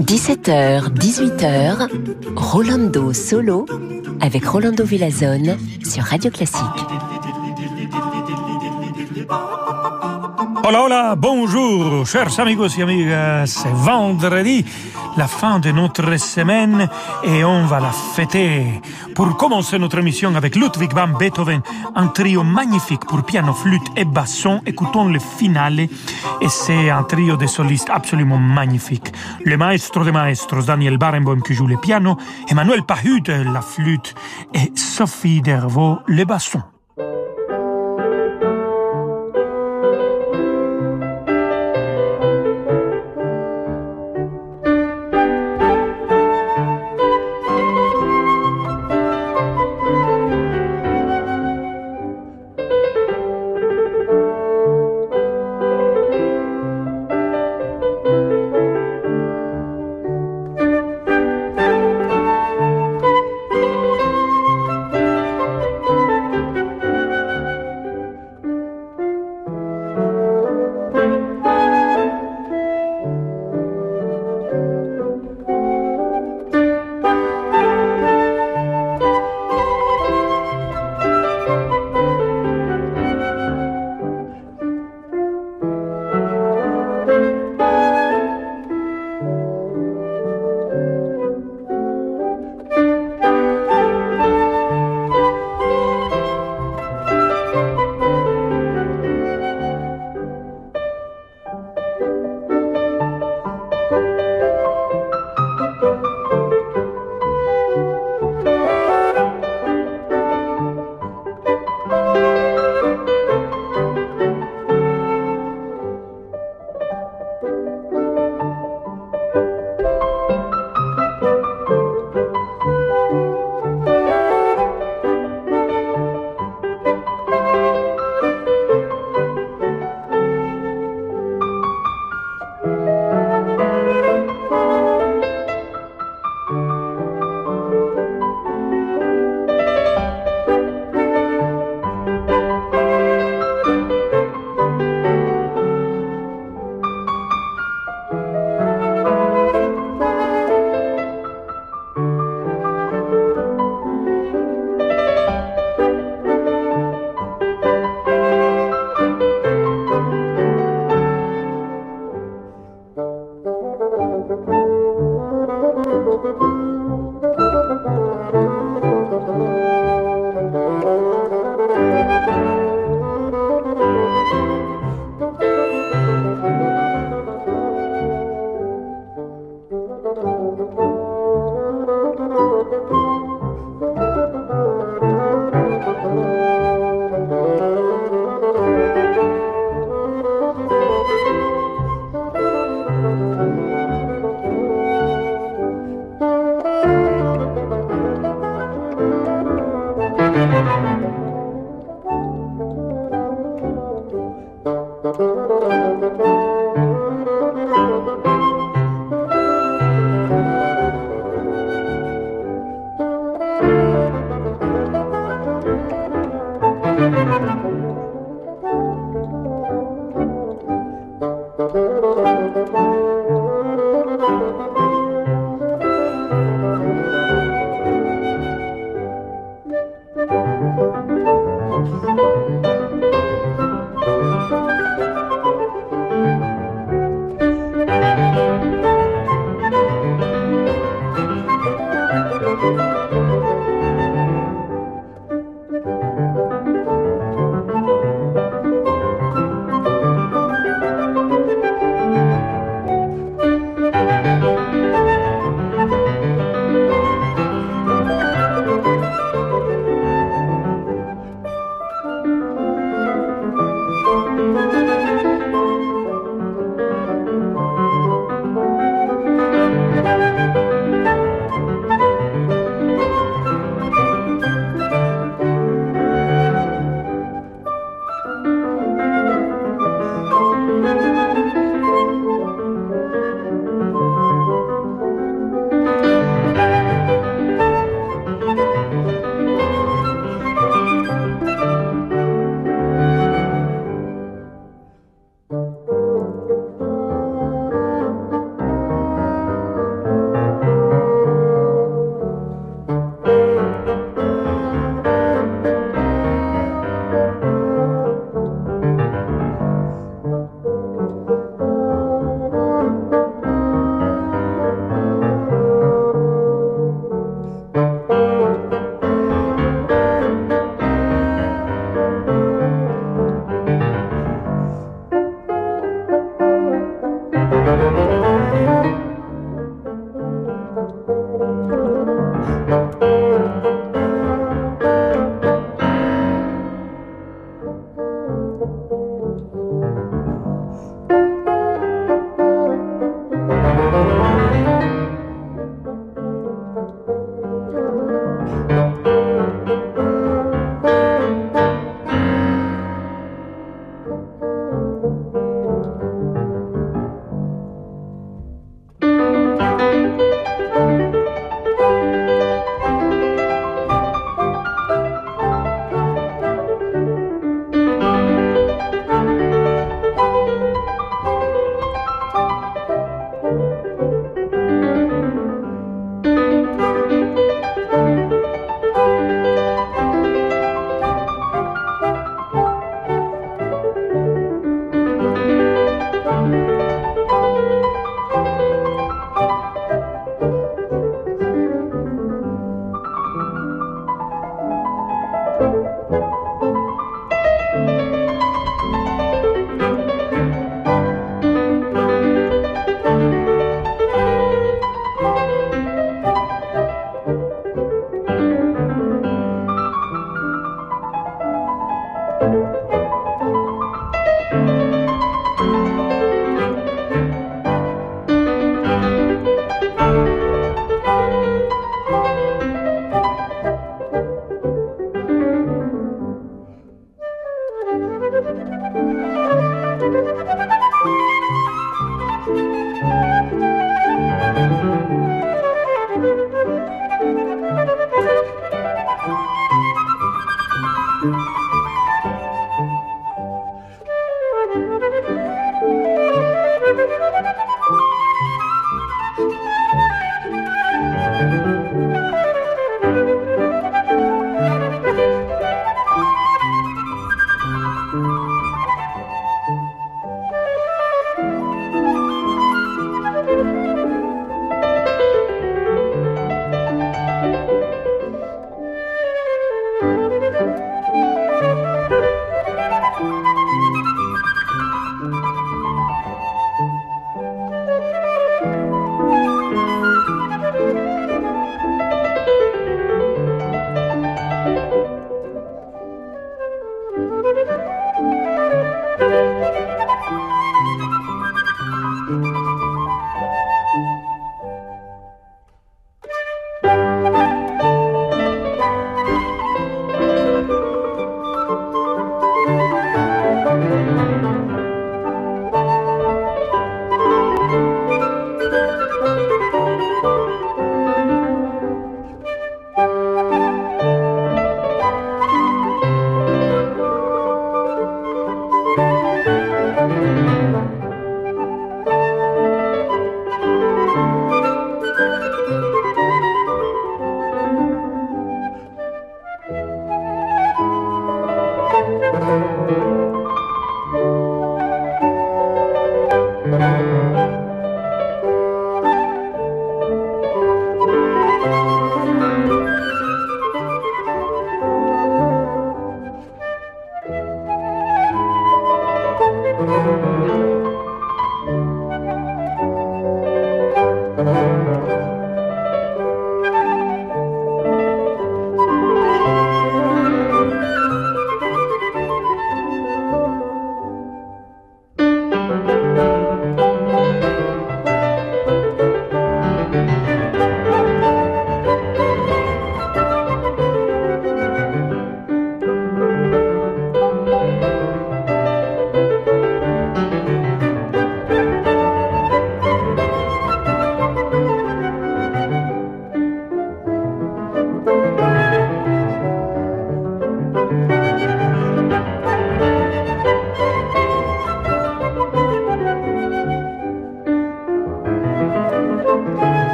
17h, 18h, Rolando Solo avec Rolando Villazone sur Radio Classique. Hola, hola, bonjour, chers amigos et amigas. C'est vendredi, la fin de notre semaine et on va la fêter. Pour commencer notre émission avec Ludwig van Beethoven, un trio magnifique pour piano, flûte et basson, écoutons le finale et c'est un trio de solistes absolument magnifique. Le maestro de maestros, Daniel Barenboim qui joue le piano, Emmanuel Pahud la flûte et Sophie Dervaux le basson.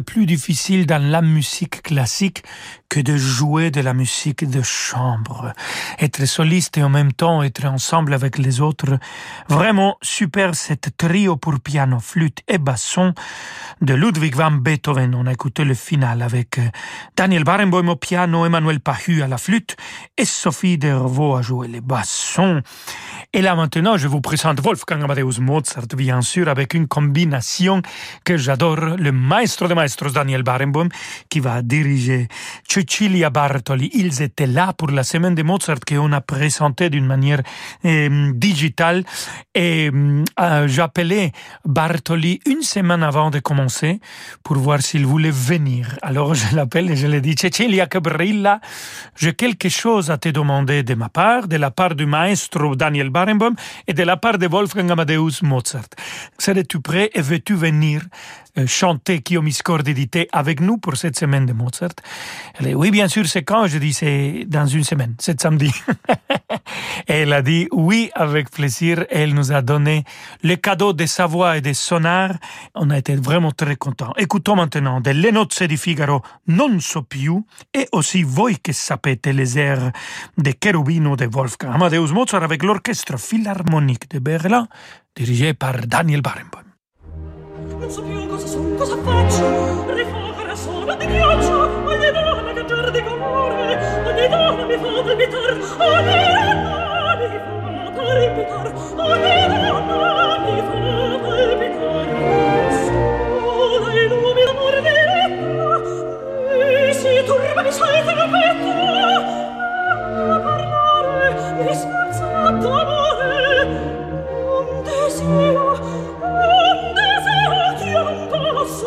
Plus difficile dans la musique classique que de jouer de la musique de chambre. Être soliste et en même temps être ensemble avec les autres. Vraiment super cette trio pour piano, flûte et basson de Ludwig van Beethoven. On a écouté le final avec euh, Daniel Barenboim au piano, Emmanuel Pahu à la flûte et Sophie Dervaux à jouer les bassons. Et là maintenant, je vous présente Wolfgang Amadeus Mozart, bien sûr, avec une combination que j'adore, le maestro de maestros Daniel Barenboim, qui va diriger Cecilia Bartoli. Ils étaient là pour la semaine de Mozart qu'on a présenté d'une manière euh, digitale et euh, j'appelais Bartoli une semaine avant de commencer pour voir s'il voulait venir. Alors je l'appelle et je lui dis Cecilia Cabrilla, j'ai quelque chose à te demander de ma part, de la part du maestro Daniel Barenboim Et de la part de Wolfgang Amadeus Mozart. Serais-tu prêt et veux-tu venir? Chanter Kio Miscordidité avec nous pour cette semaine de Mozart Elle oui, bien sûr, c'est quand Je dis, c'est dans une semaine, c'est samedi. et elle a dit oui, avec plaisir. elle nous a donné le cadeau de sa voix et de sonar. On a été vraiment très contents. Écoutons maintenant de nozze di Figaro Non so più et aussi Voi che sapete les airs de Cherubino de Wolfgang Amadeus Mozart avec l'orchestre philharmonique de Berlin dirigé par Daniel Barenboim. Non so più cosa sono, cosa faccio? Rifogare sono di ghiaccio Ogni donna cantar di colore Ogni donna mi fa palpitar Ogni donna mi fa palpitar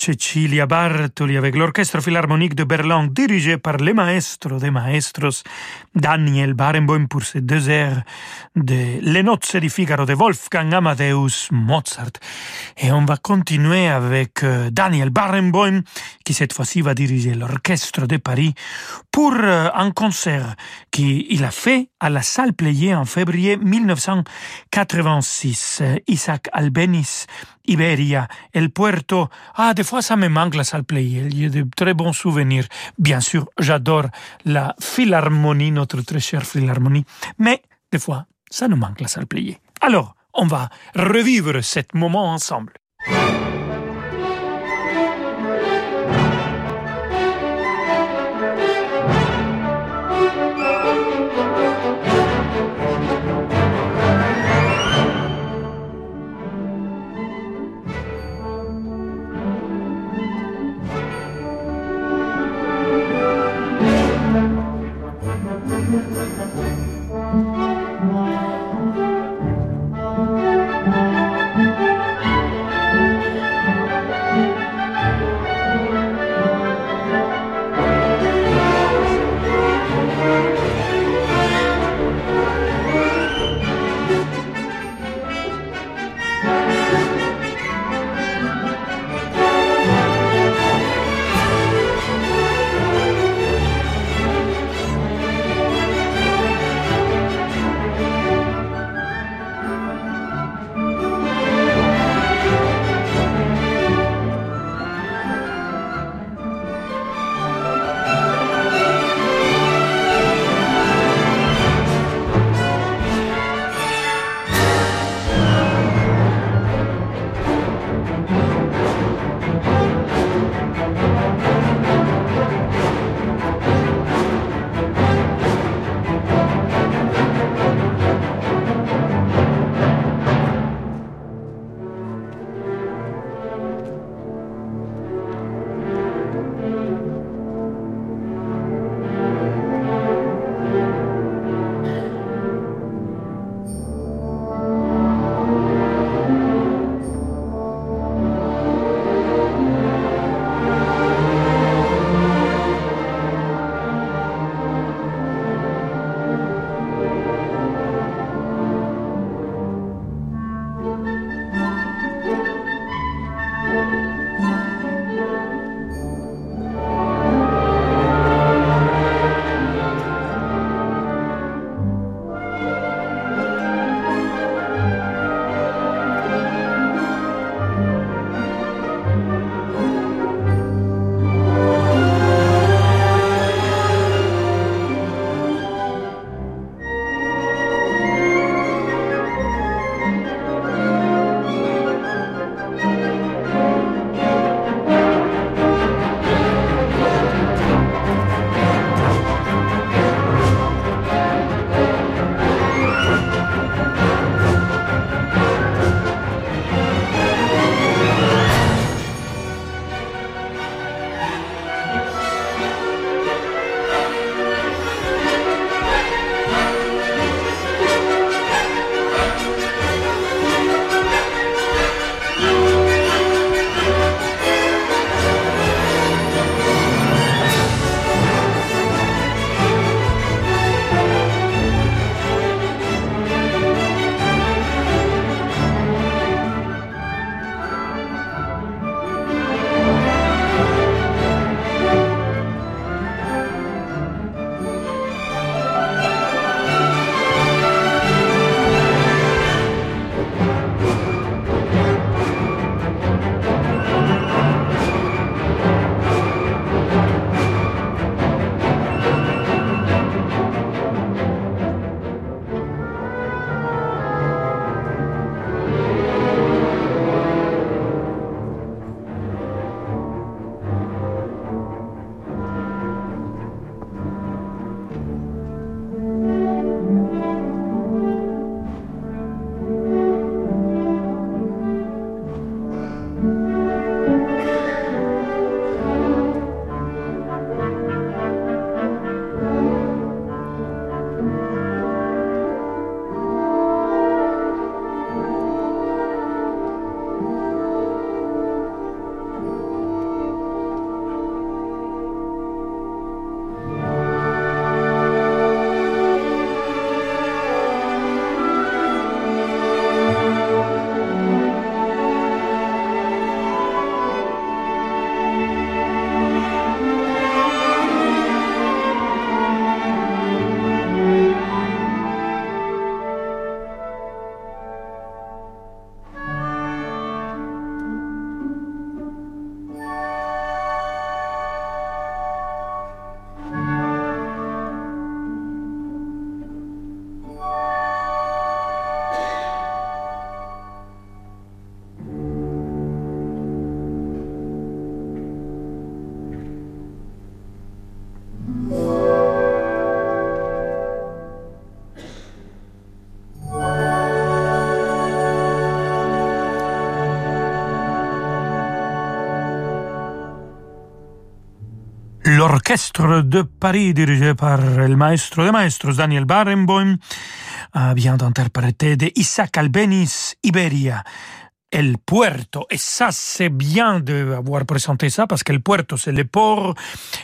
Cecilia Bartoli avec l'Orchestre Philharmonique de Berlin dirigé par le maestro de maestros Daniel Barenboim pour ces deux airs de Les Nozze di Figaro de Wolfgang Amadeus Mozart. Et on va continuer avec euh, Daniel Barenboim qui cette fois-ci va diriger l'Orchestre de Paris pour euh, un concert qu'il a fait à la salle Playé en février 1986. Isaac Albenis, Iberia, El Puerto. Ah, des fois ça me manque la salle. Il y a de très bons souvenirs. Bien sûr, j'adore la Philharmonie, notre très chère Philharmonie. Mais des fois, ça nous manque la salle. Alors, on va revivre ce moment ensemble. L'orchestre de Paris, dirigé par le maestro de maestros Daniel Barenboim, vient d'interpréter de Isaac Albeniz Iberia. El Puerto. Et ça, c'est bien d'avoir présenté ça parce que le Puerto, c'est le port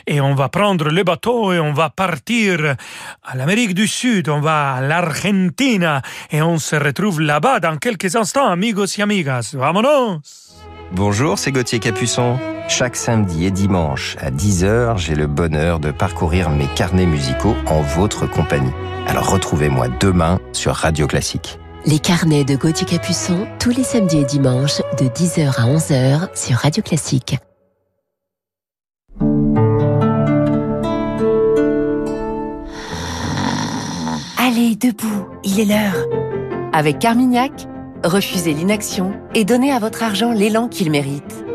et on va prendre le bateau et on va partir à l'Amérique du Sud, on va à l'Argentine et on se retrouve là-bas dans quelques instants, amigos et amigas. Vamonos! Bonjour, c'est Gauthier Capuçon. Chaque samedi et dimanche à 10h, j'ai le bonheur de parcourir mes carnets musicaux en votre compagnie. Alors retrouvez-moi demain sur Radio Classique. Les carnets de Gauthier Capuçon, tous les samedis et dimanches, de 10h à 11h sur Radio Classique. Allez, debout, il est l'heure. Avec Carmignac, refusez l'inaction et donnez à votre argent l'élan qu'il mérite.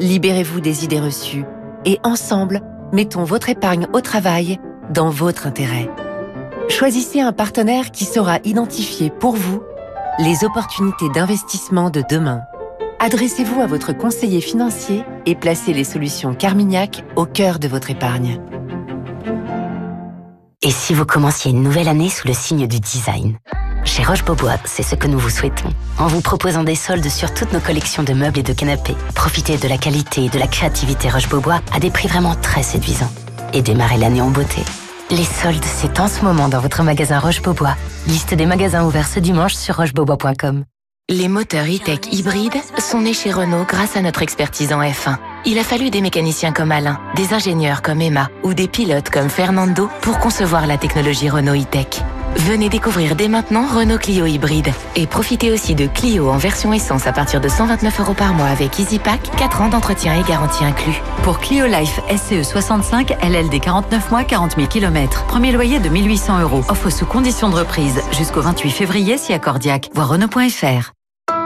Libérez-vous des idées reçues et ensemble, mettons votre épargne au travail dans votre intérêt. Choisissez un partenaire qui saura identifier pour vous les opportunités d'investissement de demain. Adressez-vous à votre conseiller financier et placez les solutions Carmignac au cœur de votre épargne. Et si vous commenciez une nouvelle année sous le signe du design? Chez Roche-Beaubois, c'est ce que nous vous souhaitons. En vous proposant des soldes sur toutes nos collections de meubles et de canapés, profitez de la qualité et de la créativité Roche-Beaubois à des prix vraiment très séduisants. Et démarrez l'année en beauté. Les soldes, c'est en ce moment dans votre magasin Roche-Beaubois. Liste des magasins ouverts ce dimanche sur rochebeaubois.com. Les moteurs e-tech hybrides sont nés chez Renault grâce à notre expertise en F1. Il a fallu des mécaniciens comme Alain, des ingénieurs comme Emma ou des pilotes comme Fernando pour concevoir la technologie Renault e-tech. Venez découvrir dès maintenant Renault Clio hybride et profitez aussi de Clio en version essence à partir de 129 euros par mois avec EasyPack, 4 ans d'entretien et garantie inclus. Pour Clio Life SCE 65, LLD 49 mois, 40 000 km. Premier loyer de 1800 euros. Offre sous condition de reprise jusqu'au 28 février si accordiaque. Voir Renault.fr.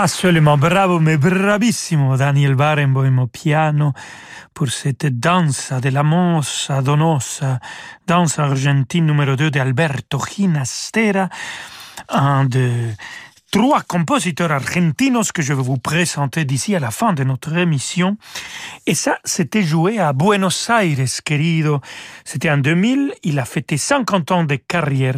Pas seulement bravo, mais bravissimo. Daniel Barenboim piano pour cette danse de la mossa donosa, danse argentine numéro 2 d'Alberto Ginastera, un de trois compositeurs argentinos que je vais vous présenter d'ici à la fin de notre émission. Et ça, c'était joué à Buenos Aires, querido. C'était en 2000. Il a fêté 50 ans de carrière.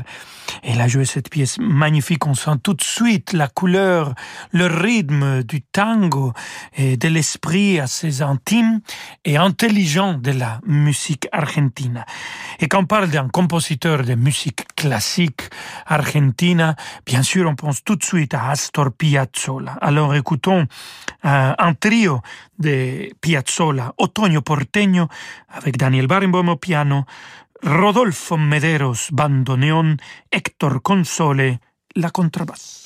Elle a joué cette pièce magnifique. On sent tout de suite la couleur, le rythme du tango et de l'esprit assez intime et intelligent de la musique argentine. Et quand on parle d'un compositeur de musique classique argentine, bien sûr, on pense tout de suite Astor Piazzolla. Alors écoutons euh, un trio de Piazzolla, Otoño Porteño, avec Daniel Barenboim au piano, Rodolfo Mederos, bandoneón, Héctor Console, la contrabass.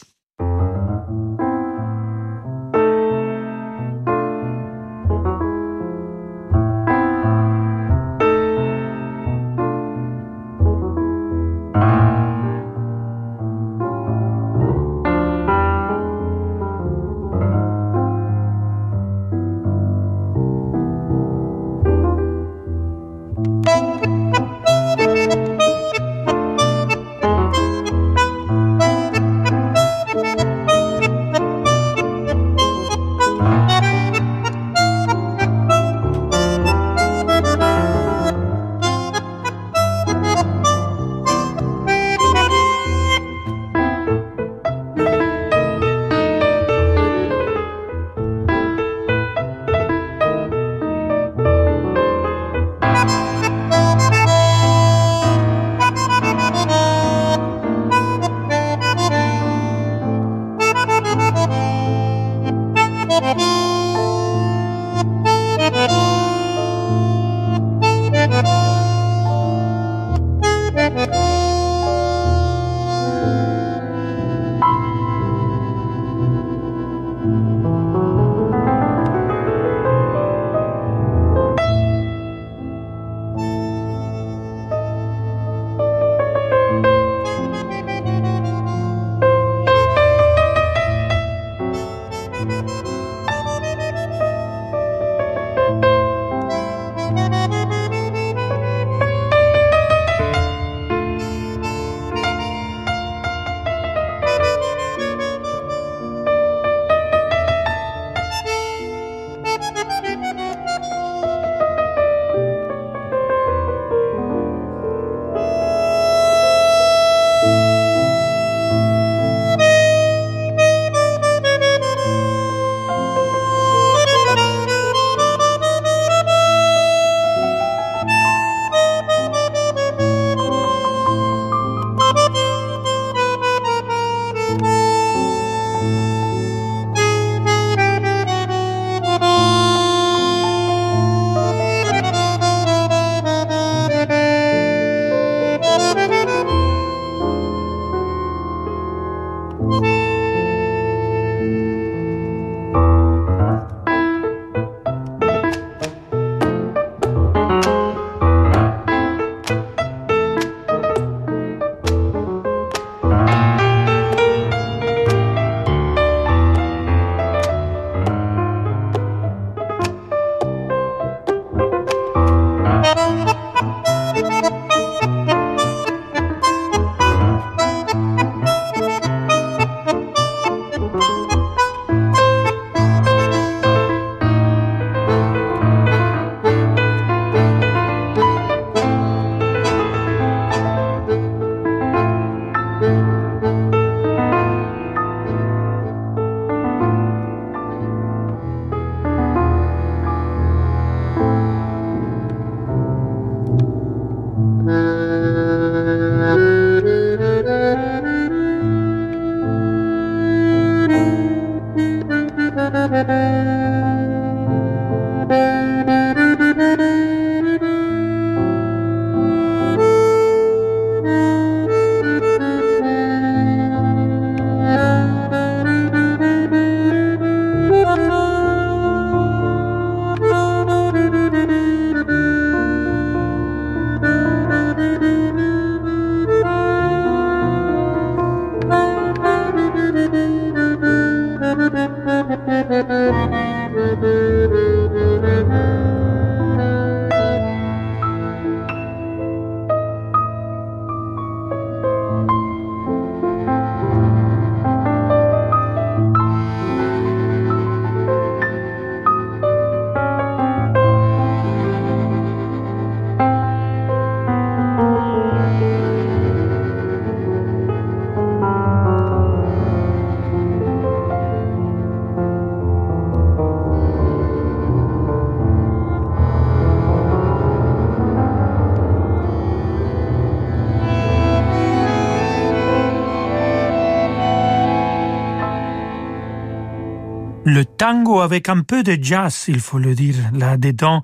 Tango avec un peu de jazz, il faut le dire, là-dedans,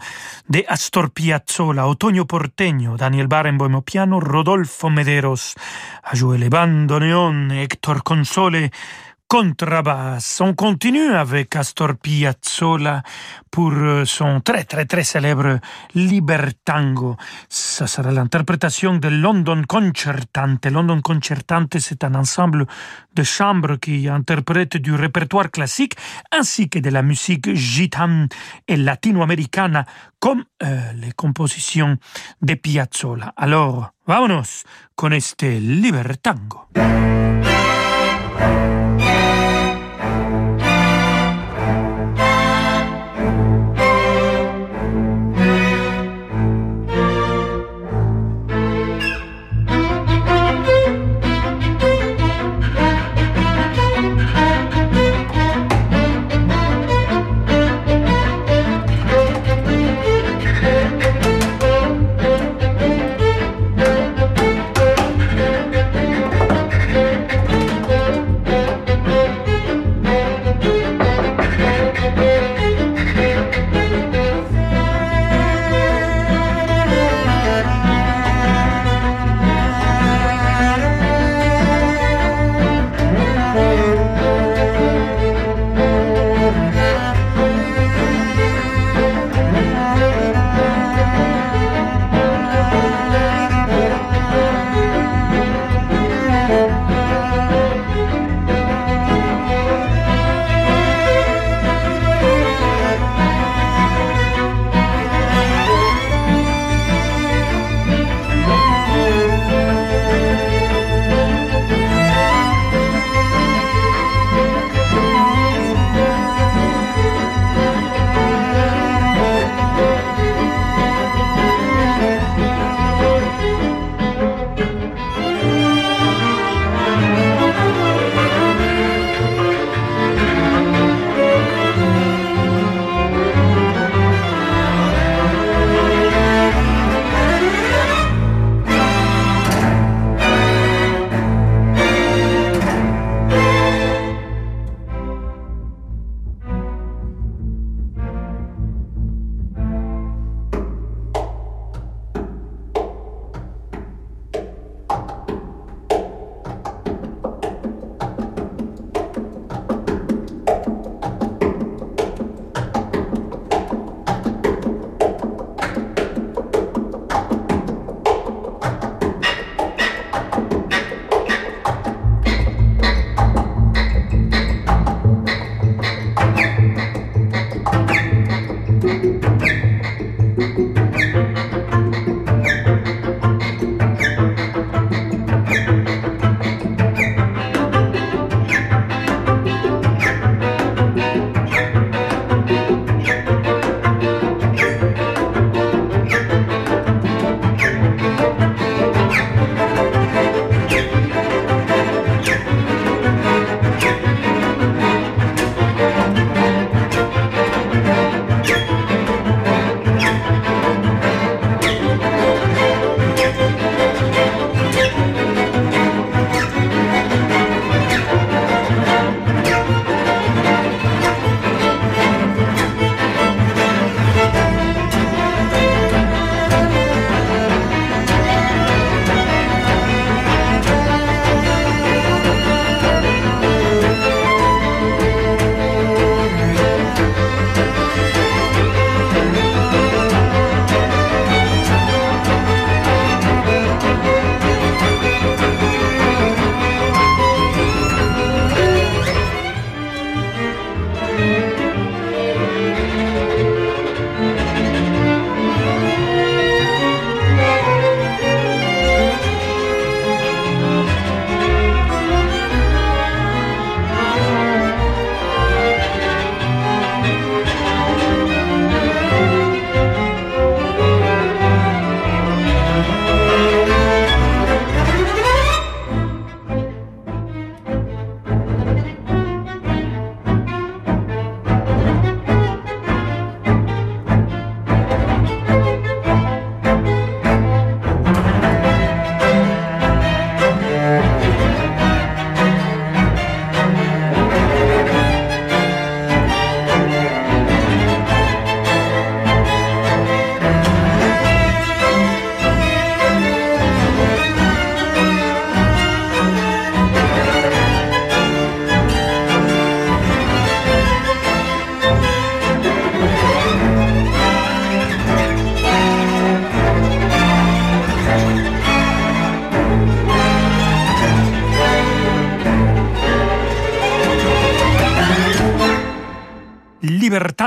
de Astor Piazzolla, Otoño Porteño, Daniel Barenboim piano, Rodolfo Mederos a joué Hector Console contrebasse. On continue avec Astor Piazzolla pour euh, son très très très célèbre Libertango. Ça sera l'interprétation de London Concertante. London Concertante, c'est un ensemble de chambres qui interprète du répertoire classique ainsi que de la musique gitane et latino-américaine comme euh, les compositions de Piazzolla. Alors, vámonos con este Libertango.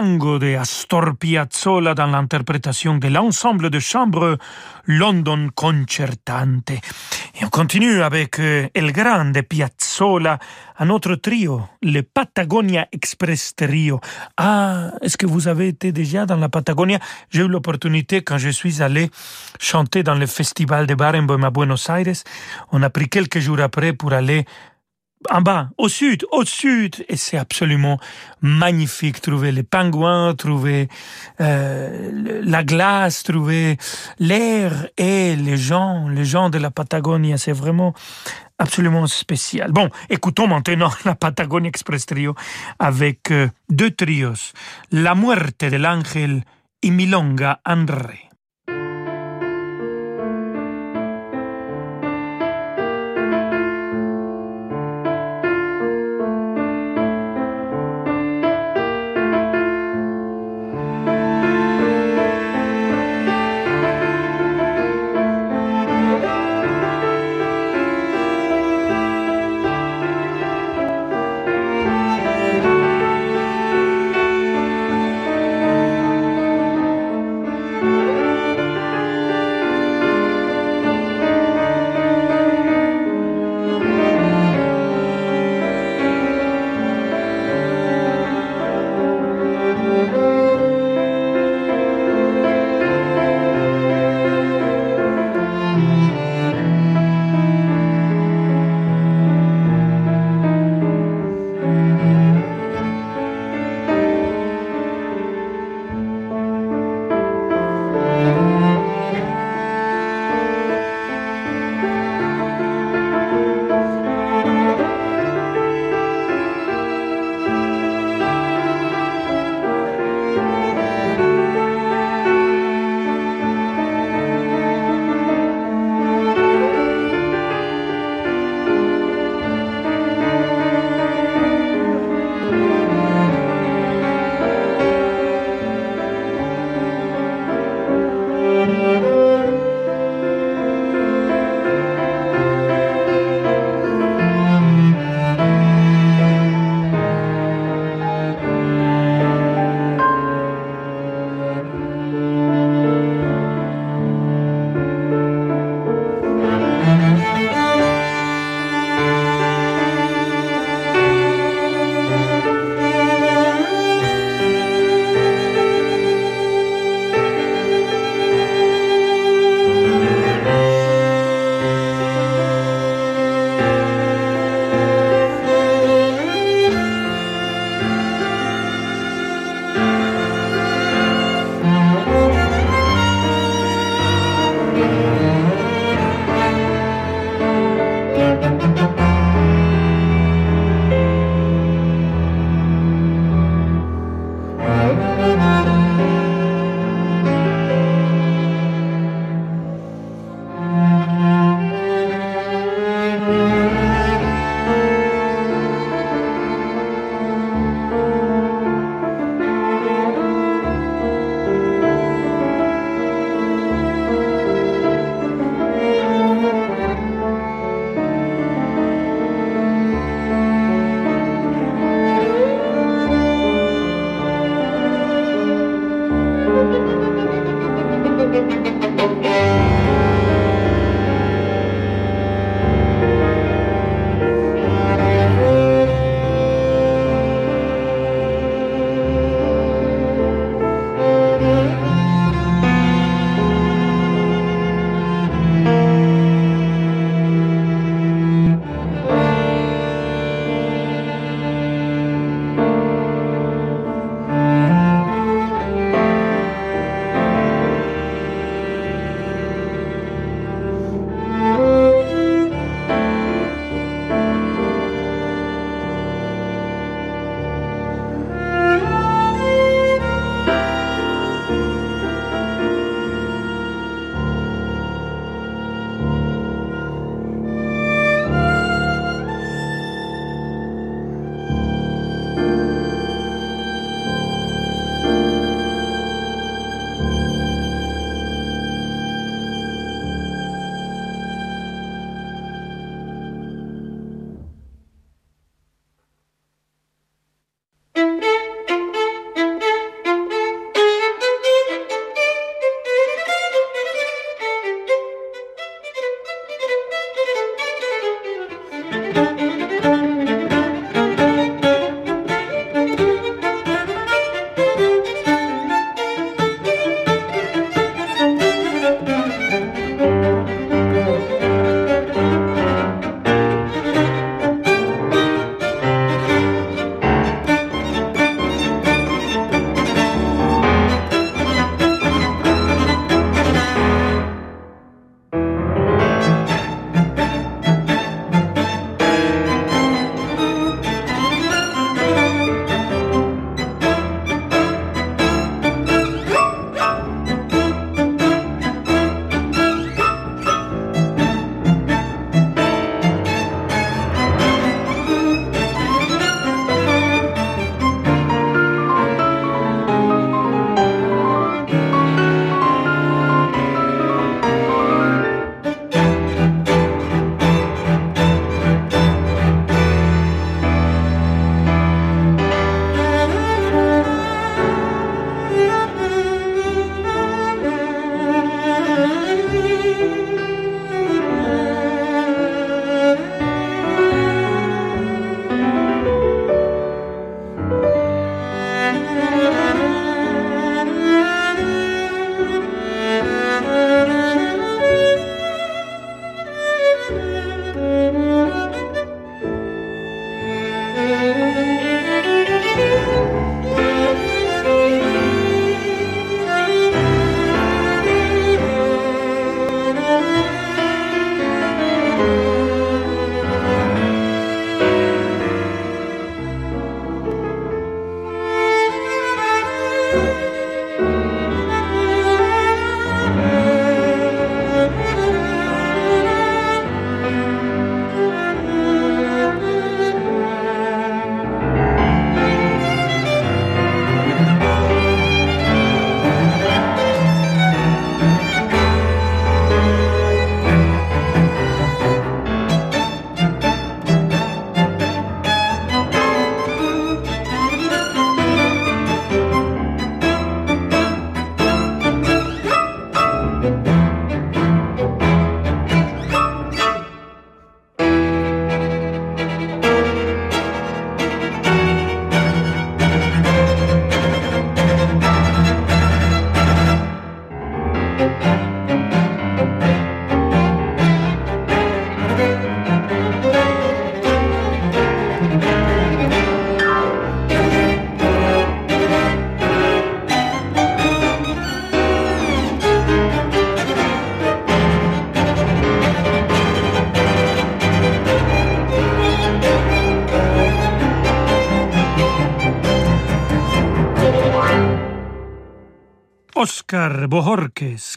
De Astor Piazzolla dans l'interprétation de l'ensemble de chambre London Concertante. Et on continue avec euh, El Grande Piazzolla, un autre trio, le Patagonia Express Trio. Ah, est-ce que vous avez été déjà dans la Patagonia? J'ai eu l'opportunité quand je suis allé chanter dans le festival de Barenboim à Buenos Aires. On a pris quelques jours après pour aller en bas, au sud, au sud, et c'est absolument magnifique. Trouver les pingouins, trouver euh, la glace, trouver l'air et les gens, les gens de la Patagonie, c'est vraiment absolument spécial. Bon, écoutons maintenant la Patagonia Express Trio avec euh, deux trios, La Muerte de l'Ángel et Milonga André.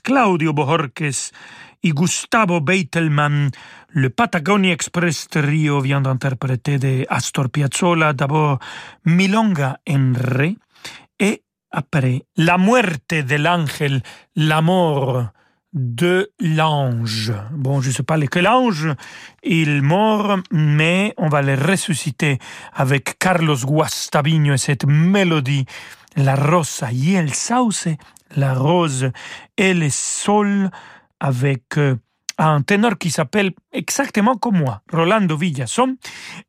Claudio Bohorques et Gustavo Beitelman. Le Patagonia Express Trio vient d'interpréter de Astor Piazzolla d'abord Milonga en Ré et après La muerte de l'angel, la mort de l'ange. Bon, je ne sais pas lequel ange il mort, mais on va le ressusciter avec Carlos Guastavino et cette mélodie, la rosa y el sauce, la rose et le sol, avec euh, un ténor qui s'appelle exactement comme moi, Rolando Villason,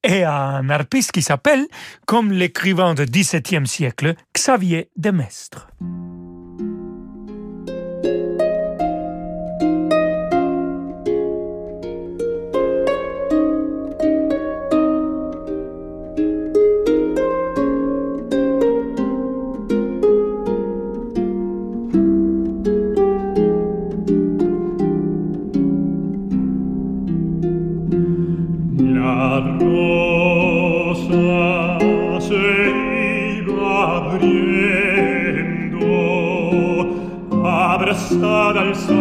et un harpiste qui s'appelle, comme l'écrivain du XVIIe siècle, Xavier de comes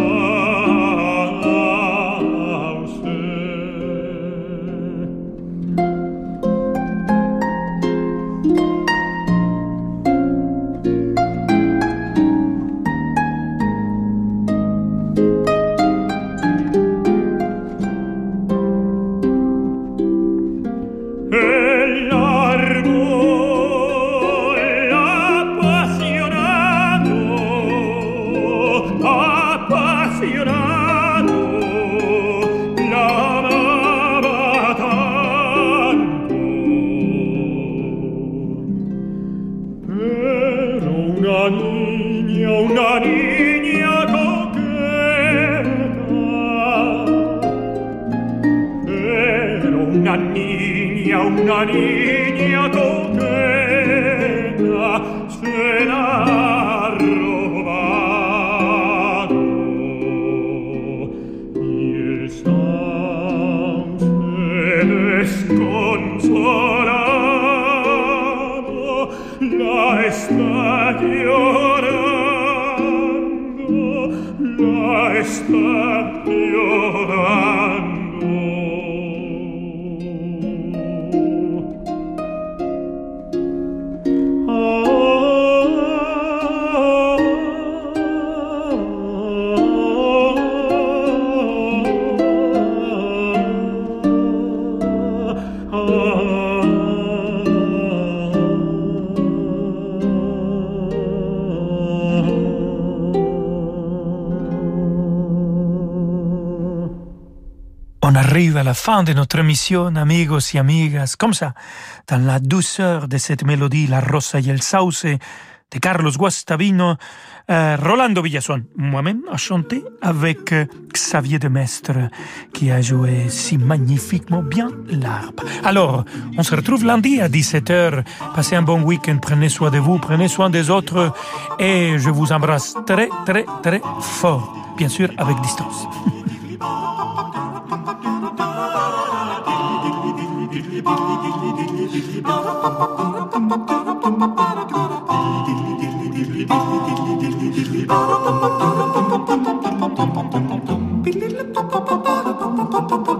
la fin de notre émission, amigos y amigas, comme ça, dans la douceur de cette mélodie, La Rosa y el Sauce, de Carlos Guastavino, euh, Rolando Villason, moi-même, a chanté avec euh, Xavier de Mestre, qui a joué si magnifiquement bien l'arbre. Alors, on se retrouve lundi à 17h. Passez un bon week-end, prenez soin de vous, prenez soin des autres, et je vous embrasse très, très, très fort, bien sûr, avec distance. Pum, pum, pum, pum, pum.